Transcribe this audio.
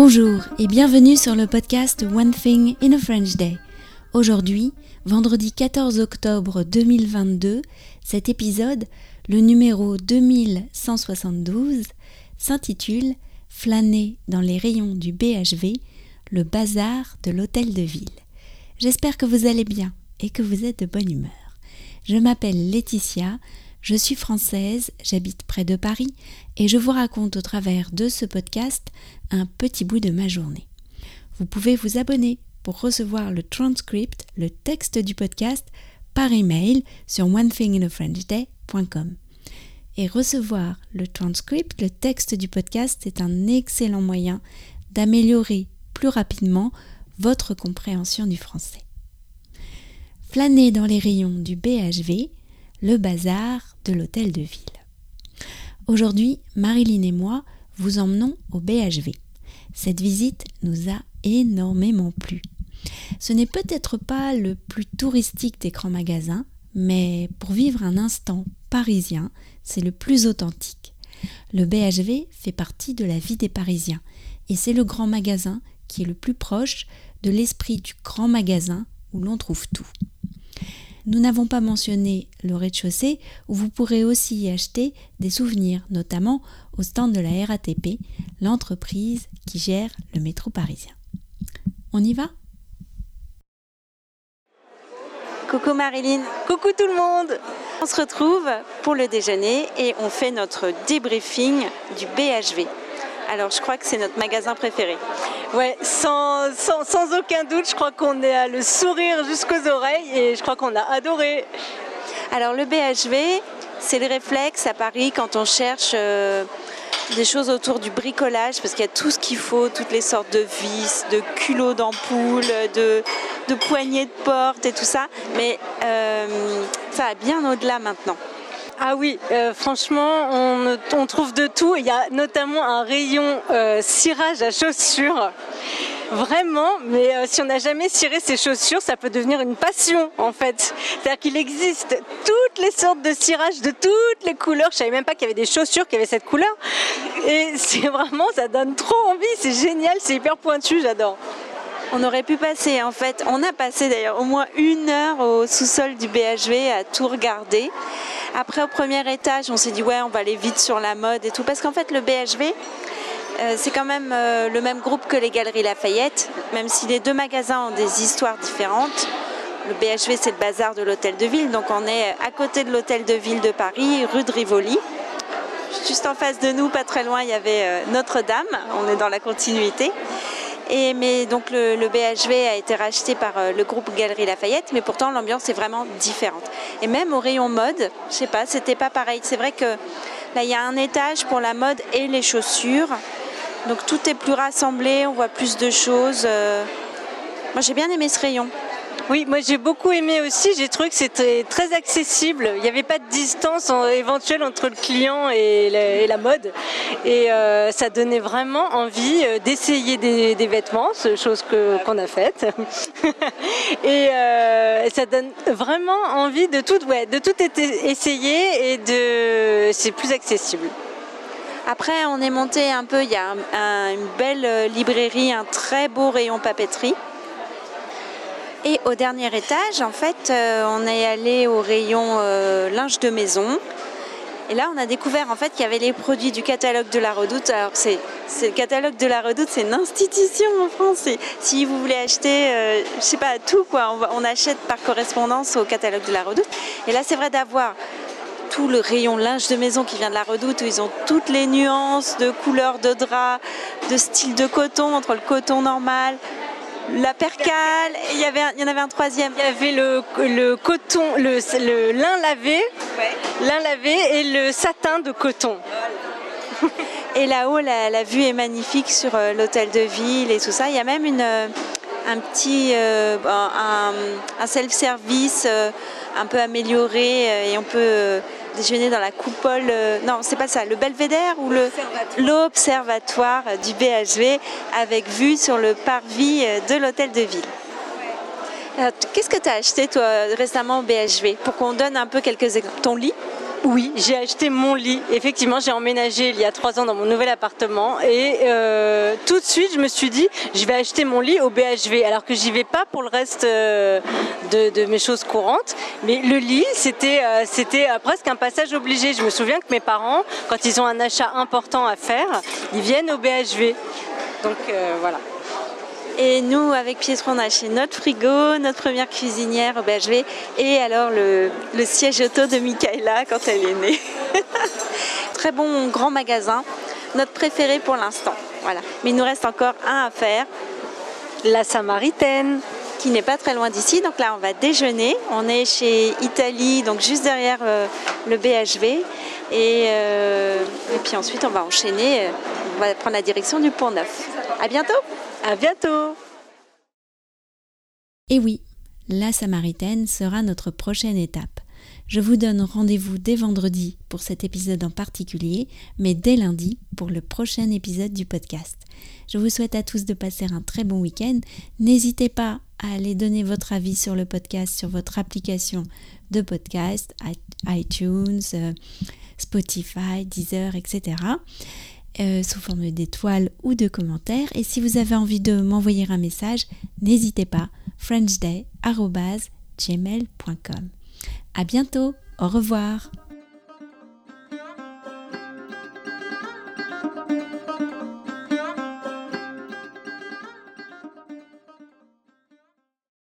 Bonjour et bienvenue sur le podcast One Thing in a French Day. Aujourd'hui, vendredi 14 octobre 2022, cet épisode, le numéro 2172, s'intitule Flâner dans les rayons du BHV, le bazar de l'hôtel de ville. J'espère que vous allez bien et que vous êtes de bonne humeur. Je m'appelle Laetitia, je suis française, j'habite près de Paris et je vous raconte au travers de ce podcast un petit bout de ma journée. Vous pouvez vous abonner pour recevoir le transcript, le texte du podcast par email sur onethinginafrenchday.com. Et recevoir le transcript, le texte du podcast, c'est un excellent moyen d'améliorer plus rapidement votre compréhension du français. Flâner dans les rayons du BHV, le bazar de l'hôtel de ville. Aujourd'hui, Marilyn et moi vous emmenons au BHV. Cette visite nous a énormément plu. Ce n'est peut-être pas le plus touristique des grands magasins, mais pour vivre un instant parisien, c'est le plus authentique. Le BHV fait partie de la vie des Parisiens et c'est le grand magasin qui est le plus proche de l'esprit du grand magasin où l'on trouve tout. Nous n'avons pas mentionné le rez-de-chaussée où vous pourrez aussi y acheter des souvenirs, notamment au stand de la RATP, l'entreprise qui gère le métro parisien. On y va? Coucou Marilyn, coucou tout le monde On se retrouve pour le déjeuner et on fait notre débriefing du BHV. Alors je crois que c'est notre magasin préféré. Ouais, sans, sans, aucun doute, je crois qu'on est à le sourire jusqu'aux oreilles et je crois qu'on a adoré. Alors le BHV, c'est le réflexe à Paris quand on cherche euh, des choses autour du bricolage, parce qu'il y a tout ce qu'il faut, toutes les sortes de vis, de culots d'ampoule, de, de poignées de porte et tout ça. Mais euh, ça va bien au-delà maintenant. Ah oui, euh, franchement, on, trouve de tout. Il y a notamment un rayon euh, cirage à chaussures. Vraiment, mais euh, si on n'a jamais ciré ses chaussures, ça peut devenir une passion en fait. C'est-à-dire qu'il existe toutes les sortes de cirage de toutes les couleurs. Je savais même pas qu'il y avait des chaussures qui avaient cette couleur. Et c'est vraiment, ça donne trop envie. C'est génial, c'est hyper pointu, j'adore. On aurait pu passer, en fait, on a passé d'ailleurs au moins une heure au sous-sol du BHV à tout regarder. Après, au premier étage, on s'est dit, ouais, on va aller vite sur la mode et tout, parce qu'en fait, le BHV, euh, c'est quand même euh, le même groupe que les Galeries Lafayette, même si les deux magasins ont des histoires différentes. Le BHV, c'est le bazar de l'hôtel de ville, donc on est à côté de l'hôtel de ville de Paris, rue de Rivoli. Juste en face de nous, pas très loin, il y avait euh, Notre-Dame, on est dans la continuité. Le, BHV a été racheté par euh, le groupe Galerie Lafayette, mais pourtant l'ambiance est vraiment différente. Et même au rayon mode, je sais pas, c'était pas pareil. C'est vrai que là il y a un étage pour la mode et les chaussures, donc tout est plus rassemblé, on voit plus de choses. Euh. Moi j'ai bien aimé ce rayon. Oui, moi j'ai beaucoup aimé aussi. J'ai trouvé que c'était très accessible. Il n'y avait pas de distance éventuelle entre le client et la, mode. Et euh, ça donnait vraiment envie euh, d'essayer des, vêtements, chose qu'on a faite. Euh, et ça donne vraiment envie de tout, ouais, de tout essayer et de c'est plus accessible. Après, on est monté un peu, il y a une belle librairie, un très beau rayon papeterie. Et au dernier étage, en fait, euh, on est allé au rayon euh, linge de maison. Et là, on a découvert en fait qu'il y avait les produits du catalogue de la Redoute. Alors, c'est, le catalogue de la Redoute, c'est une institution en France. si vous voulez acheter, euh, je sais pas, tout quoi, on, achète par correspondance au catalogue de la Redoute. Et là, c'est vrai d'avoir tout le rayon linge de maison qui vient de la Redoute, où ils ont toutes les nuances de couleurs de drap, de style de coton entre le coton normal, la percale, il y, avait il y en avait un troisième. Il y avait le, coton, le, lin lavé, lin lavé et le satin de coton. et là-haut, la, vue est magnifique sur euh, l'hôtel de ville et tout ça. Il y a même une, euh, un petit euh, un, self-service un peu amélioré et on peut déjeuner dans la coupole, euh, non, c'est pas ça, le belvédère ou l'observatoire. du BHV avec vue sur le parvis euh, de l'hôtel de ville. Qu'est-ce que tu as acheté toi récemment au BHV pour qu'on donne un peu quelques exemples? Ton lit? Oui, j'ai acheté mon lit. Effectivement, j'ai emménagé il y a trois ans dans mon nouvel appartement et euh, tout de suite, je me suis dit, je vais acheter mon lit au BHV, alors que j'y vais pas pour le reste euh, de, mes choses courantes. Mais le lit, c'était euh, c'était presque un passage obligé. Je me souviens que mes parents, quand ils ont un achat important à faire, ils viennent au BHV. Donc voilà. Et nous, avec Pietro, on a acheté notre frigo, notre première cuisinière au BHV et alors le, siège auto de Michaela quand elle est née. Très bon grand magasin, notre préféré pour l'instant. Voilà. Mais il nous reste encore un à faire. La Samaritaine qui n'est pas très loin d'ici. Donc là, on va déjeuner. On est chez Italie, donc juste derrière euh, le BHV. Euh, et, puis ensuite, on va enchaîner. On va prendre la direction du Pont Neuf. À bientôt! À bientôt Et oui, la Samaritaine sera notre prochaine étape. Je vous donne rendez-vous dès vendredi pour cet épisode en particulier, mais dès lundi pour le prochain épisode du podcast. Je vous souhaite à tous de passer un très bon week-end. N'hésitez pas à aller donner votre avis sur le podcast sur votre application de podcast, iTunes, euh, Spotify, Deezer, etc. Euh, sous forme d'étoiles ou de commentaires. Et si vous avez envie de m'envoyer un message, n'hésitez pas, frenchday.gmail.com. À bientôt, au revoir.